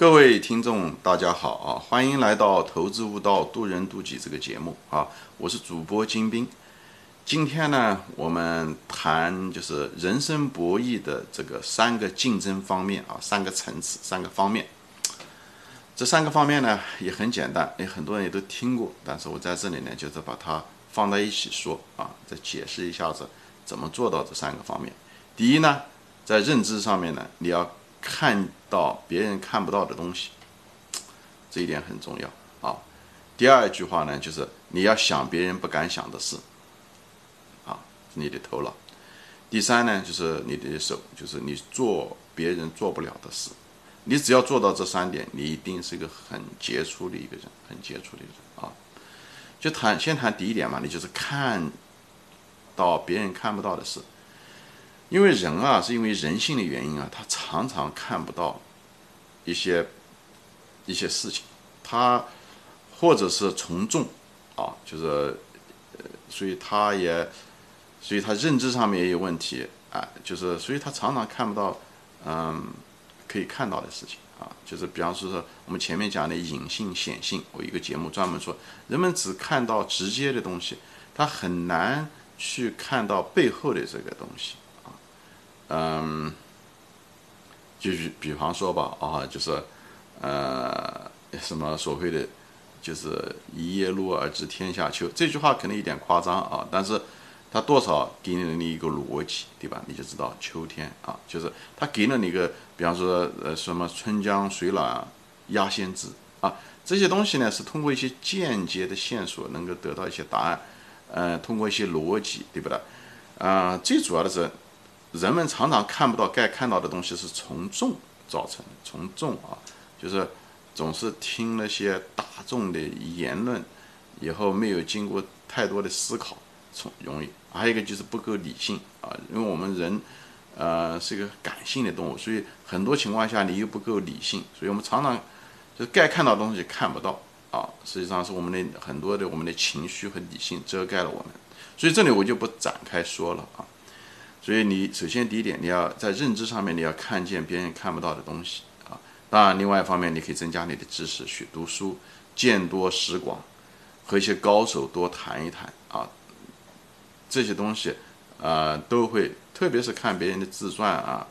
各位听众，大家好啊！欢迎来到《投资悟道，渡人渡己》这个节目啊！我是主播金兵。今天呢，我们谈就是人生博弈的这个三个竞争方面啊，三个层次，三个方面。这三个方面呢，也很简单，也很多人也都听过，但是我在这里呢，就是把它放在一起说啊，再解释一下子怎么做到这三个方面。第一呢，在认知上面呢，你要。看到别人看不到的东西，这一点很重要啊。第二句话呢，就是你要想别人不敢想的事，啊，你的头脑。第三呢，就是你的手，就是你做别人做不了的事。你只要做到这三点，你一定是一个很杰出的一个人，很杰出的人啊。就谈先谈第一点嘛，你就是看到别人看不到的事。因为人啊，是因为人性的原因啊，他常常看不到一些一些事情，他或者是从众啊，就是呃，所以他也，所以他认知上面也有问题啊，就是所以他常常看不到嗯可以看到的事情啊，就是比方说说我们前面讲的隐性显性，我一个节目专门说，人们只看到直接的东西，他很难去看到背后的这个东西。嗯，就是比方说吧，啊，就是，呃，什么所谓的，就是一叶落而知天下秋，这句话可能有点夸张啊，但是它多少给了你一个逻辑，对吧？你就知道秋天啊，就是它给了你一个，比方说，呃，什么春江水暖鸭先知啊，这些东西呢是通过一些间接的线索能够得到一些答案，呃，通过一些逻辑，对不对？啊，最主要的是。人们常常看不到该看到的东西，是从众造成的。从众啊，就是总是听那些大众的言论，以后没有经过太多的思考，从容易。还有一个就是不够理性啊，因为我们人，呃，是一个感性的动物，所以很多情况下你又不够理性，所以我们常常就是该看到的东西看不到啊。实际上是我们的很多的我们的情绪和理性遮盖了我们，所以这里我就不展开说了啊。所以你首先第一点，你要在认知上面你要看见别人看不到的东西啊。当然，另外一方面你可以增加你的知识，去读书，见多识广，和一些高手多谈一谈啊。这些东西啊都会，特别是看别人的自传啊，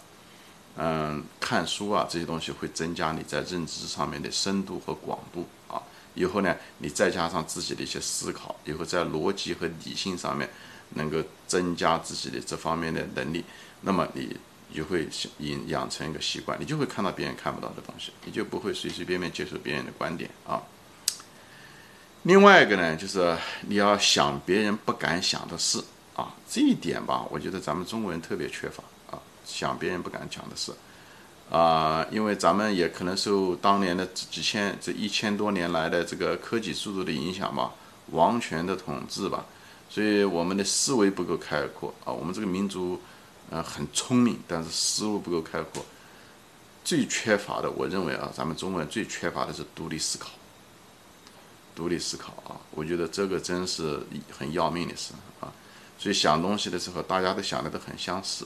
嗯，看书啊，这些东西会增加你在认知上面的深度和广度啊。以后呢，你再加上自己的一些思考，以后在逻辑和理性上面。能够增加自己的这方面的能力，那么你就会养养成一个习惯，你就会看到别人看不到的东西，你就不会随随便便接受别人的观点啊。另外一个呢，就是你要想别人不敢想的事啊，这一点吧，我觉得咱们中国人特别缺乏啊，想别人不敢讲的事啊，因为咱们也可能受当年的几千这一千多年来的这个科技速度的影响吧，王权的统治吧。所以我们的思维不够开阔啊，我们这个民族，呃，很聪明，但是思路不够开阔。最缺乏的，我认为啊，咱们中国人最缺乏的是独立思考。独立思考啊，我觉得这个真是很要命的事啊。所以想东西的时候，大家都想的都很相似，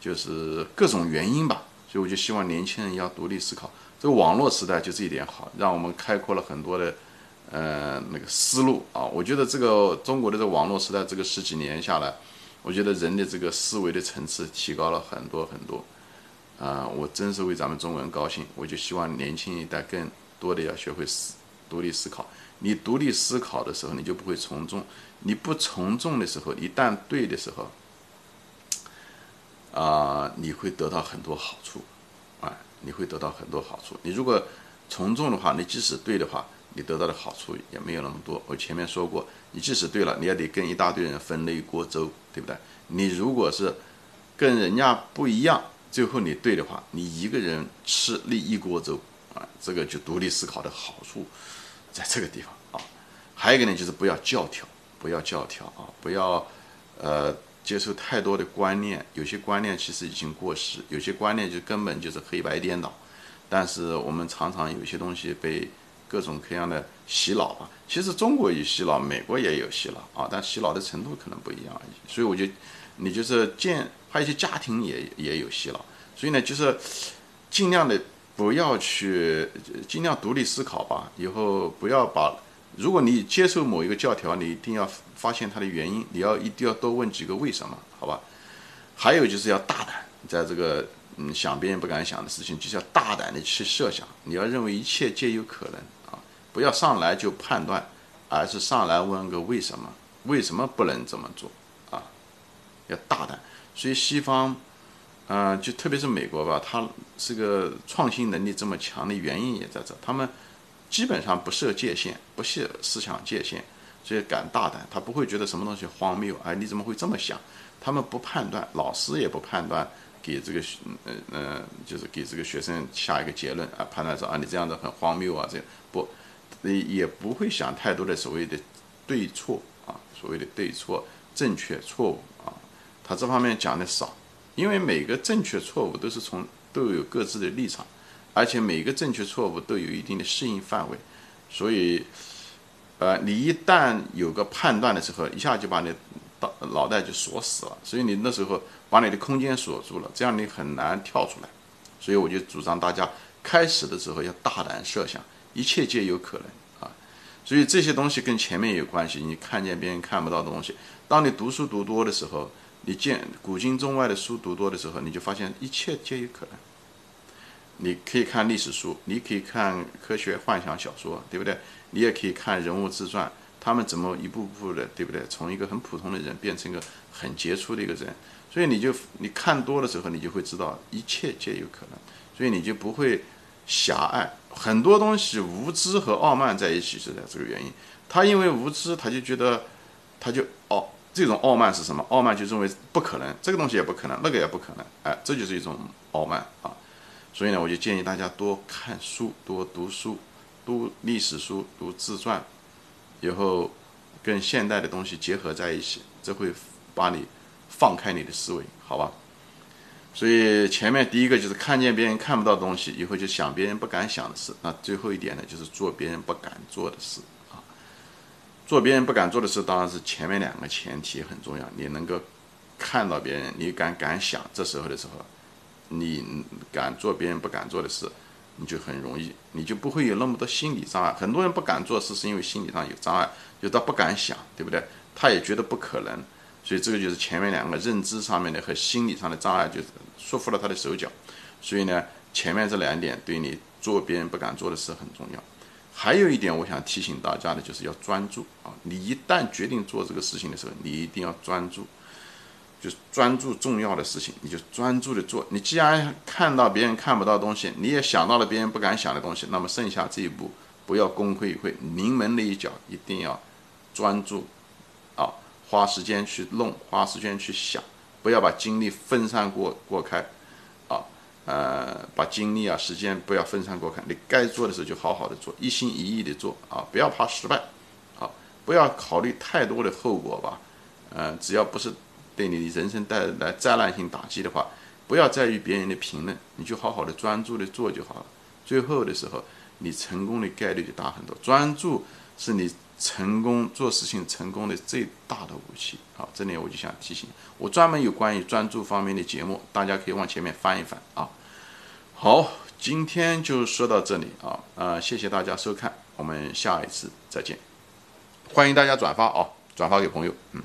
就是各种原因吧。所以我就希望年轻人要独立思考。这个网络时代就这一点好，让我们开阔了很多的。呃，那个思路啊，我觉得这个中国的这网络时代，这个十几年下来，我觉得人的这个思维的层次提高了很多很多，啊，我真是为咱们中国人高兴。我就希望年轻一代更多的要学会思独立思考。你独立思考的时候，你就不会从众；你不从众的时候，一旦对的时候，啊，你会得到很多好处，啊，你会得到很多好处。你如果从众的话，你即使对的话，你得到的好处也没有那么多。我前面说过，你即使对了，你也得跟一大堆人分了一锅粥，对不对？你如果是跟人家不一样，最后你对的话，你一个人吃那一锅粥啊，这个就独立思考的好处在这个地方啊。还有一个呢，就是不要教条，不要教条啊，不要呃接受太多的观念，有些观念其实已经过时，有些观念就根本就是黑白颠倒。但是我们常常有些东西被。各种各样的洗脑吧，其实中国有洗脑，美国也有洗脑啊，但洗脑的程度可能不一样而已。所以我就，你就是见，还有一些家庭也也有洗脑，所以呢，就是尽量的不要去尽量独立思考吧。以后不要把，如果你接受某一个教条，你一定要发现它的原因，你要一定要多问几个为什么，好吧？还有就是要大胆，在这个嗯想别人不敢想的事情，就是要大胆的去设想。你要认为一切皆有可能，不要上来就判断，而是上来问个为什么，为什么不能这么做啊？要大胆。所以西方。嗯，就特别是美国吧，它是个创新能力这么强的原因也在这，他们基本上不设界限，不设思想界限，所以敢大胆，他不会觉得什么东西荒谬，哎，你怎么会这么想？他们不判断，老师也不判断，给这个，呃呃，就是给这个学生下一个结论啊，判断说啊，你这样的很荒谬啊，这不也不会想太多的所谓的对错啊，所谓的对错、正确、错误啊，他这方面讲的少。因为每个正确错误都是从都有各自的立场，而且每个正确错误都有一定的适应范围，所以，呃，你一旦有个判断的时候，一下就把你脑脑袋就锁死了，所以你那时候把你的空间锁住了，这样你很难跳出来。所以我就主张大家开始的时候要大胆设想，一切皆有可能啊。所以这些东西跟前面有关系，你看见别人看不到的东西，当你读书读多的时候。你见古今中外的书读多的时候，你就发现一切皆有可能。你可以看历史书，你可以看科学幻想小说，对不对？你也可以看人物自传，他们怎么一步步的，对不对？从一个很普通的人变成一个很杰出的一个人。所以你就你看多的时候，你就会知道一切皆有可能。所以你就不会狭隘。很多东西无知和傲慢在一起是在这个原因。他因为无知，他就觉得他就傲。这种傲慢是什么？傲慢就认为不可能，这个东西也不可能，那个也不可能，哎，这就是一种傲慢啊。所以呢，我就建议大家多看书，多读书，读历史书，读自传，以后跟现代的东西结合在一起，这会把你放开你的思维，好吧？所以前面第一个就是看见别人看不到东西，以后就想别人不敢想的事。那最后一点呢，就是做别人不敢做的事啊。做别人不敢做的事，当然是前面两个前提很重要。你能够看到别人，你敢敢想，这时候的时候，你敢做别人不敢做的事，你就很容易，你就不会有那么多心理障碍。很多人不敢做事，是因为心理上有障碍，就他不敢想，对不对？他也觉得不可能，所以这个就是前面两个认知上面的和心理上的障碍，就是束缚了他的手脚。所以呢，前面这两点对你做别人不敢做的事很重要。还有一点，我想提醒大家的，就是要专注啊！你一旦决定做这个事情的时候，你一定要专注，就是专注重要的事情，你就专注的做。你既然看到别人看不到东西，你也想到了别人不敢想的东西，那么剩下这一步，不要功亏一篑，临门那一脚一定要专注！花时间去弄，花时间去想，不要把精力分散过过开。啊呃，把精力啊、时间不要分散过开，你该做的时候就好好的做，一心一意的做啊，不要怕失败，啊，不要考虑太多的后果吧，呃，只要不是对你人生带来灾难性打击的话，不要在意别人的评论，你就好好的专注的做就好了。最后的时候，你成功的概率就大很多。专注是你成功做事情成功的最大的武器。好，这里我就想提醒，我专门有关于专注方面的节目，大家可以往前面翻一翻啊。好，今天就说到这里啊，呃，谢谢大家收看，我们下一次再见，欢迎大家转发啊，转发给朋友，嗯。